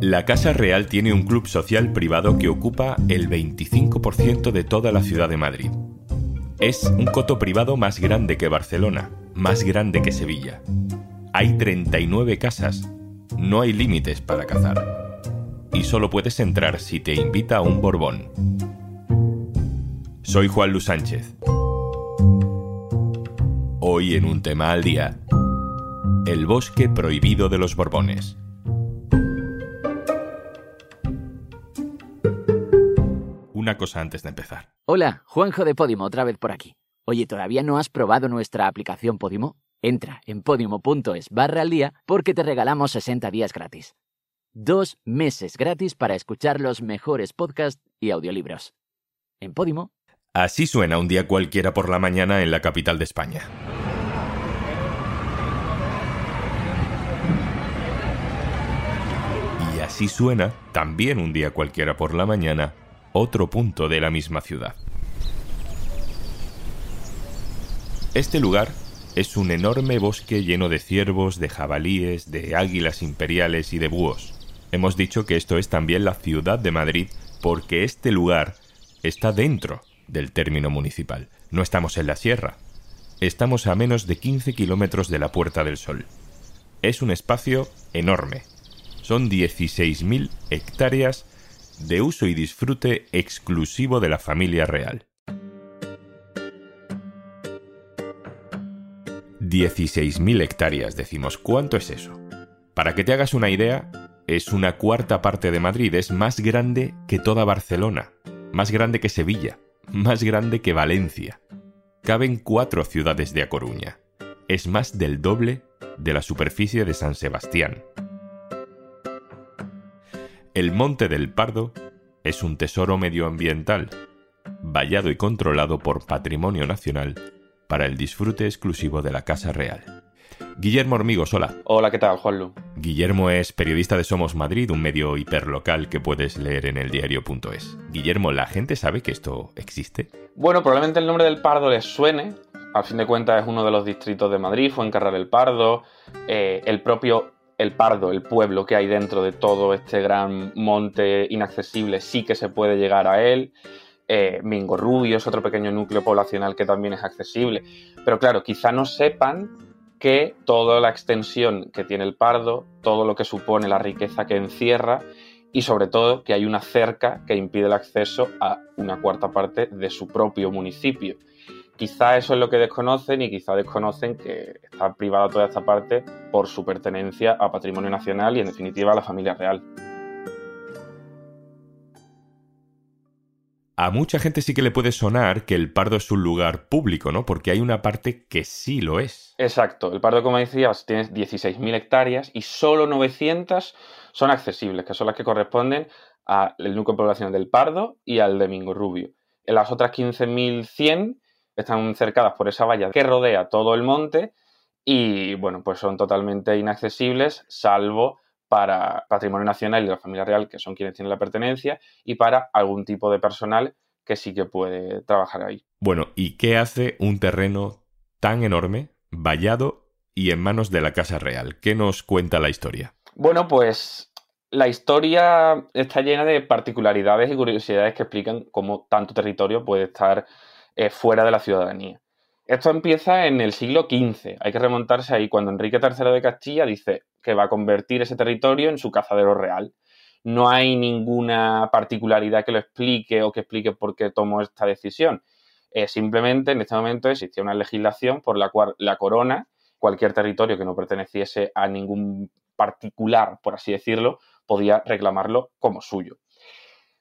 La Casa Real tiene un club social privado que ocupa el 25% de toda la ciudad de Madrid. Es un coto privado más grande que Barcelona, más grande que Sevilla. Hay 39 casas. No hay límites para cazar. Y solo puedes entrar si te invita un Borbón. Soy Juan Luis Sánchez. Hoy en un tema al día, el bosque prohibido de los Borbones. Una cosa antes de empezar. Hola, Juanjo de Podimo, otra vez por aquí. Oye, ¿todavía no has probado nuestra aplicación Podimo? Entra en podimo.es barra al día porque te regalamos 60 días gratis. Dos meses gratis para escuchar los mejores podcasts y audiolibros. En Podimo. Así suena un día cualquiera por la mañana en la capital de España. Y así suena, también un día cualquiera por la mañana, otro punto de la misma ciudad. Este lugar es un enorme bosque lleno de ciervos, de jabalíes, de águilas imperiales y de búhos. Hemos dicho que esto es también la ciudad de Madrid porque este lugar está dentro del término municipal. No estamos en la sierra. Estamos a menos de 15 kilómetros de la Puerta del Sol. Es un espacio enorme. Son 16.000 hectáreas de uso y disfrute exclusivo de la familia real. 16.000 hectáreas, decimos. ¿Cuánto es eso? Para que te hagas una idea, es una cuarta parte de Madrid, es más grande que toda Barcelona, más grande que Sevilla, más grande que Valencia. Caben cuatro ciudades de A Coruña. Es más del doble de la superficie de San Sebastián. El Monte del Pardo es un tesoro medioambiental, vallado y controlado por Patrimonio Nacional para el disfrute exclusivo de la Casa Real. Guillermo Hormigos, hola. Hola, ¿qué tal, Juanlu? Guillermo es periodista de Somos Madrid, un medio hiperlocal que puedes leer en el diario.es. Guillermo, ¿la gente sabe que esto existe? Bueno, probablemente el nombre del Pardo les suene. Al fin de cuentas es uno de los distritos de Madrid, fue encarrar el Pardo. Eh, el propio El Pardo, el pueblo que hay dentro de todo este gran monte inaccesible, sí que se puede llegar a él. Eh, Mingo Rubio es otro pequeño núcleo poblacional que también es accesible. Pero claro, quizá no sepan que toda la extensión que tiene el Pardo, todo lo que supone la riqueza que encierra y sobre todo que hay una cerca que impide el acceso a una cuarta parte de su propio municipio. Quizá eso es lo que desconocen y quizá desconocen que está privada toda esta parte por su pertenencia a patrimonio nacional y en definitiva a la familia real. A mucha gente sí que le puede sonar que el Pardo es un lugar público, ¿no? Porque hay una parte que sí lo es. Exacto, el Pardo, como decías, tiene 16.000 hectáreas y solo 900 son accesibles, que son las que corresponden al núcleo poblacional del Pardo y al de Mingo Rubio. En las otras 15.100 están cercadas por esa valla que rodea todo el monte y, bueno, pues son totalmente inaccesibles, salvo para Patrimonio Nacional y la familia real, que son quienes tienen la pertenencia, y para algún tipo de personal que sí que puede trabajar ahí. Bueno, ¿y qué hace un terreno tan enorme, vallado y en manos de la Casa Real? ¿Qué nos cuenta la historia? Bueno, pues la historia está llena de particularidades y curiosidades que explican cómo tanto territorio puede estar eh, fuera de la ciudadanía. Esto empieza en el siglo XV. Hay que remontarse ahí cuando Enrique III de Castilla dice que va a convertir ese territorio en su cazadero real. No hay ninguna particularidad que lo explique o que explique por qué tomó esta decisión. Eh, simplemente en este momento existía una legislación por la cual la corona, cualquier territorio que no perteneciese a ningún particular, por así decirlo, podía reclamarlo como suyo.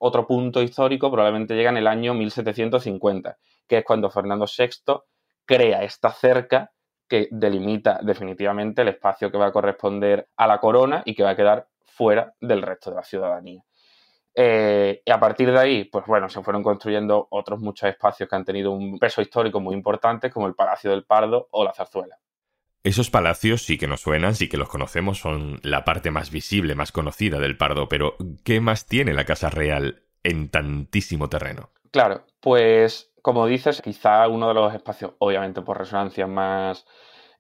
Otro punto histórico probablemente llega en el año 1750, que es cuando Fernando VI crea esta cerca que delimita definitivamente el espacio que va a corresponder a la corona y que va a quedar fuera del resto de la ciudadanía. Eh, y a partir de ahí, pues bueno, se fueron construyendo otros muchos espacios que han tenido un peso histórico muy importante, como el Palacio del Pardo o la Zarzuela. Esos palacios sí que nos suenan, sí que los conocemos, son la parte más visible, más conocida del Pardo, pero ¿qué más tiene la Casa Real en tantísimo terreno? Claro, pues como dices, quizá uno de los espacios, obviamente por resonancia, más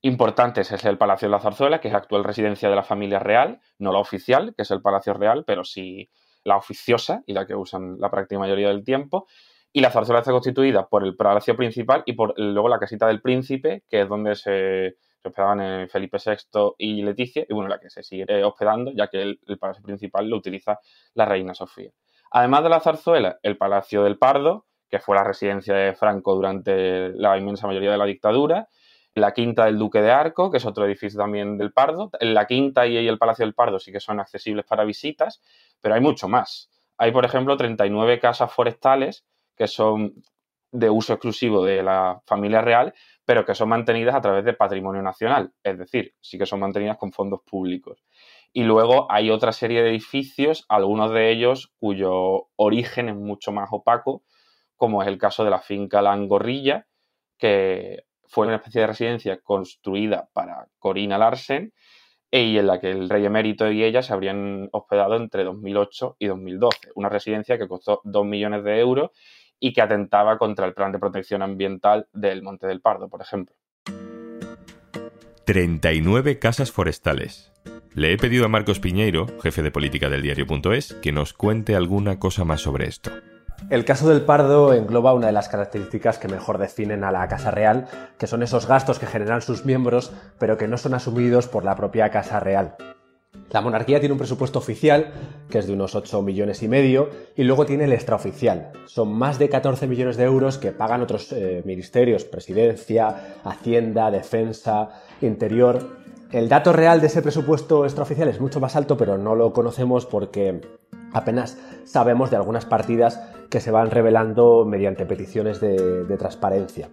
Importantes es el Palacio de la Zarzuela, que es la actual residencia de la familia real, no la oficial, que es el Palacio Real, pero sí la oficiosa y la que usan la práctica mayoría del tiempo. Y la zarzuela está constituida por el palacio principal y por luego la casita del príncipe, que es donde se, hospedaban Felipe VI y Leticia, y bueno, la que se sigue eh, hospedando, ya que el, el, palacio principal lo utiliza la reina Sofía. Además de la zarzuela, el Palacio del Pardo, que fue la residencia de Franco durante la inmensa mayoría de la dictadura, la Quinta del Duque de Arco, que es otro edificio también del Pardo. La Quinta y el Palacio del Pardo sí que son accesibles para visitas, pero hay mucho más. Hay, por ejemplo, 39 casas forestales que son de uso exclusivo de la familia real, pero que son mantenidas a través de patrimonio nacional, es decir, sí que son mantenidas con fondos públicos. Y luego hay otra serie de edificios, algunos de ellos cuyo origen es mucho más opaco, como es el caso de la finca La Angorrilla, que fue una especie de residencia construida para Corina Larsen y en la que el rey emérito y ella se habrían hospedado entre 2008 y 2012. Una residencia que costó 2 millones de euros y que atentaba contra el plan de protección ambiental del Monte del Pardo, por ejemplo. 39 casas forestales. Le he pedido a Marcos Piñeiro, jefe de política del diario.es, que nos cuente alguna cosa más sobre esto. El caso del Pardo engloba una de las características que mejor definen a la Casa Real, que son esos gastos que generan sus miembros, pero que no son asumidos por la propia Casa Real. La monarquía tiene un presupuesto oficial, que es de unos 8 millones y medio, y luego tiene el extraoficial. Son más de 14 millones de euros que pagan otros eh, ministerios, presidencia, hacienda, defensa, interior. El dato real de ese presupuesto extraoficial es mucho más alto, pero no lo conocemos porque apenas sabemos de algunas partidas que se van revelando mediante peticiones de, de, transparencia.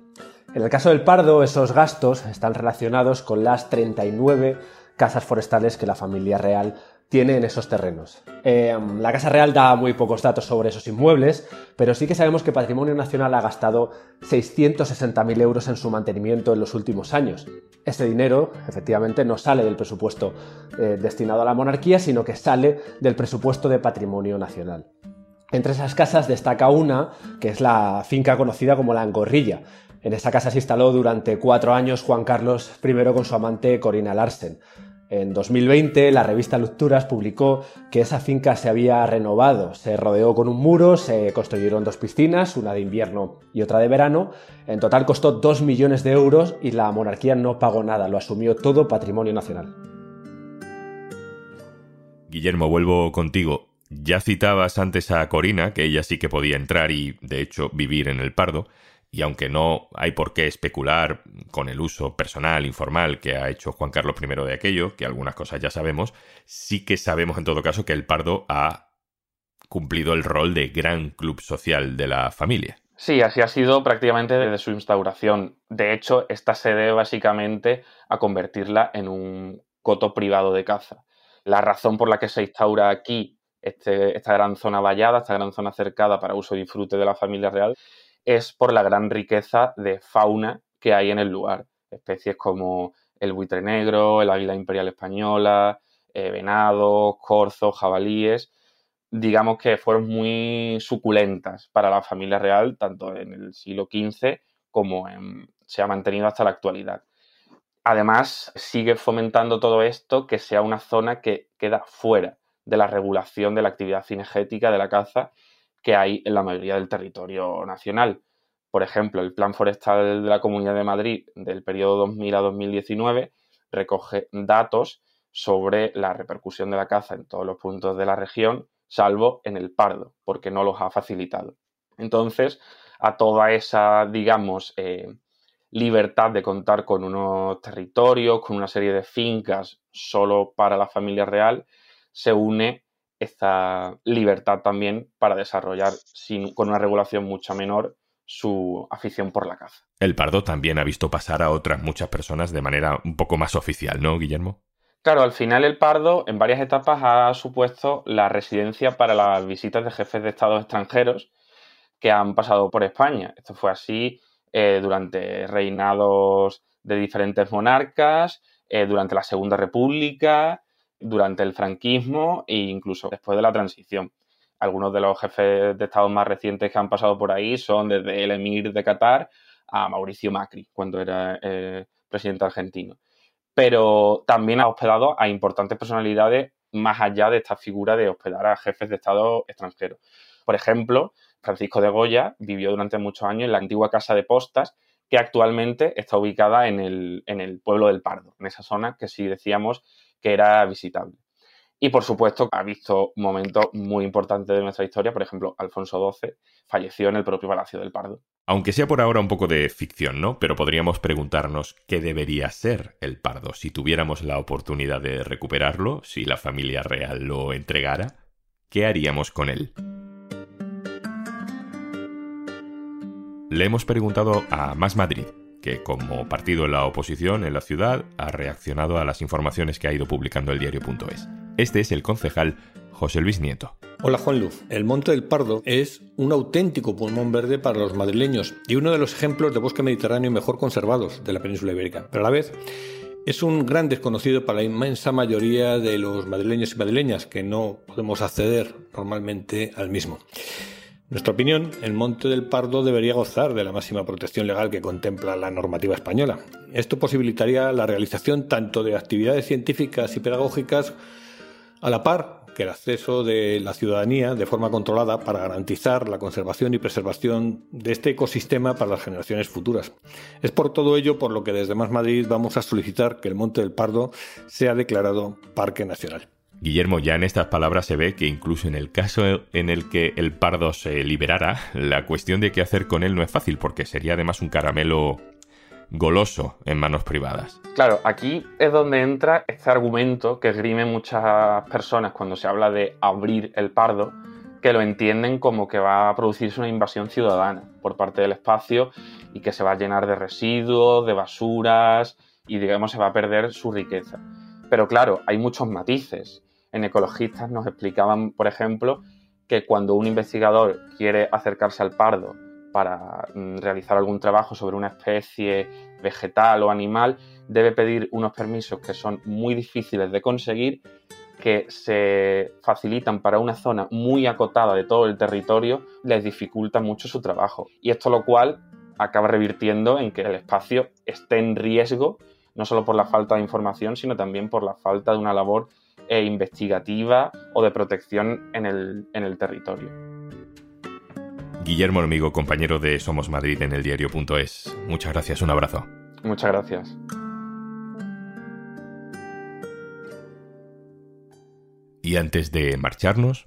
En el caso del Pardo, esos gastos están relacionados con las 39 casas forestales que la familia real tiene en esos terrenos. Eh, la Casa Real da muy pocos datos sobre esos inmuebles, pero sí que sabemos que Patrimonio Nacional ha gastado 660.000 euros en su mantenimiento en los últimos años. Este dinero, efectivamente, no sale del presupuesto eh, destinado a la monarquía, sino que sale del presupuesto de Patrimonio Nacional. Entre esas casas destaca una, que es la finca conocida como la Angorrilla. En esta casa se instaló durante cuatro años Juan Carlos I con su amante Corina Larsen. En 2020, la revista Lecturas publicó que esa finca se había renovado. Se rodeó con un muro, se construyeron dos piscinas, una de invierno y otra de verano. En total costó 2 millones de euros y la monarquía no pagó nada, lo asumió todo patrimonio nacional. Guillermo, vuelvo contigo. Ya citabas antes a Corina, que ella sí que podía entrar y, de hecho, vivir en el Pardo y aunque no hay por qué especular con el uso personal, informal que ha hecho Juan Carlos I de aquello, que algunas cosas ya sabemos, sí que sabemos en todo caso que el Pardo ha cumplido el rol de gran club social de la familia. Sí, así ha sido prácticamente desde su instauración. De hecho, esta se debe básicamente a convertirla en un coto privado de caza. La razón por la que se instaura aquí este, esta gran zona vallada, esta gran zona cercada para uso y disfrute de la familia real, es por la gran riqueza de fauna que hay en el lugar. Especies como el buitre negro, el águila imperial española, eh, venados, corzos, jabalíes, digamos que fueron muy suculentas para la familia real, tanto en el siglo XV como se ha mantenido hasta la actualidad. Además, sigue fomentando todo esto que sea una zona que queda fuera de la regulación de la actividad cinegética de la caza que hay en la mayoría del territorio nacional. Por ejemplo, el Plan Forestal de la Comunidad de Madrid del periodo 2000 a 2019 recoge datos sobre la repercusión de la caza en todos los puntos de la región, salvo en el Pardo, porque no los ha facilitado. Entonces, a toda esa, digamos, eh, libertad de contar con unos territorios, con una serie de fincas solo para la familia real, se une esta libertad también para desarrollar sin, con una regulación mucho menor su afición por la caza. El pardo también ha visto pasar a otras muchas personas de manera un poco más oficial, ¿no, Guillermo? Claro, al final el pardo en varias etapas ha supuesto la residencia para las visitas de jefes de estados extranjeros que han pasado por España. Esto fue así eh, durante reinados de diferentes monarcas, eh, durante la Segunda República, durante el franquismo e incluso después de la transición. Algunos de los jefes de Estado más recientes que han pasado por ahí son desde el emir de Qatar a Mauricio Macri, cuando era eh, presidente argentino. Pero también ha hospedado a importantes personalidades más allá de esta figura de hospedar a jefes de Estado extranjeros. Por ejemplo, Francisco de Goya vivió durante muchos años en la antigua Casa de Postas, que actualmente está ubicada en el, en el pueblo del Pardo, en esa zona que sí decíamos que era visitable. Y por supuesto ha visto momentos muy importantes de nuestra historia, por ejemplo, Alfonso XII falleció en el propio Palacio del Pardo. Aunque sea por ahora un poco de ficción, ¿no? Pero podríamos preguntarnos qué debería ser el Pardo si tuviéramos la oportunidad de recuperarlo, si la familia real lo entregara, ¿qué haríamos con él? Le hemos preguntado a Más Madrid, que como partido en la oposición en la ciudad ha reaccionado a las informaciones que ha ido publicando el diario.es. Este es el concejal José Luis Nieto. Hola Juan Luz. El Monte del Pardo es un auténtico pulmón verde para los madrileños y uno de los ejemplos de bosque mediterráneo mejor conservados de la península ibérica. Pero a la vez es un gran desconocido para la inmensa mayoría de los madrileños y madrileñas que no podemos acceder normalmente al mismo. Nuestra opinión, el Monte del Pardo debería gozar de la máxima protección legal que contempla la normativa española. Esto posibilitaría la realización tanto de actividades científicas y pedagógicas a la par que el acceso de la ciudadanía de forma controlada para garantizar la conservación y preservación de este ecosistema para las generaciones futuras. Es por todo ello por lo que desde Más Madrid vamos a solicitar que el Monte del Pardo sea declarado Parque Nacional. Guillermo, ya en estas palabras se ve que incluso en el caso en el que el pardo se liberara, la cuestión de qué hacer con él no es fácil, porque sería además un caramelo goloso en manos privadas. Claro, aquí es donde entra este argumento que esgrime muchas personas cuando se habla de abrir el pardo, que lo entienden como que va a producirse una invasión ciudadana por parte del espacio y que se va a llenar de residuos, de basuras y digamos se va a perder su riqueza. Pero claro, hay muchos matices. En ecologistas nos explicaban, por ejemplo, que cuando un investigador quiere acercarse al pardo para mm, realizar algún trabajo sobre una especie vegetal o animal, debe pedir unos permisos que son muy difíciles de conseguir, que se facilitan para una zona muy acotada de todo el territorio, les dificulta mucho su trabajo. Y esto lo cual acaba revirtiendo en que el espacio esté en riesgo, no solo por la falta de información, sino también por la falta de una labor eh, investigativa o de protección en el, en el territorio. Guillermo amigo compañero de Somos Madrid en el diario.es. Muchas gracias, un abrazo. Muchas gracias. Y antes de marcharnos,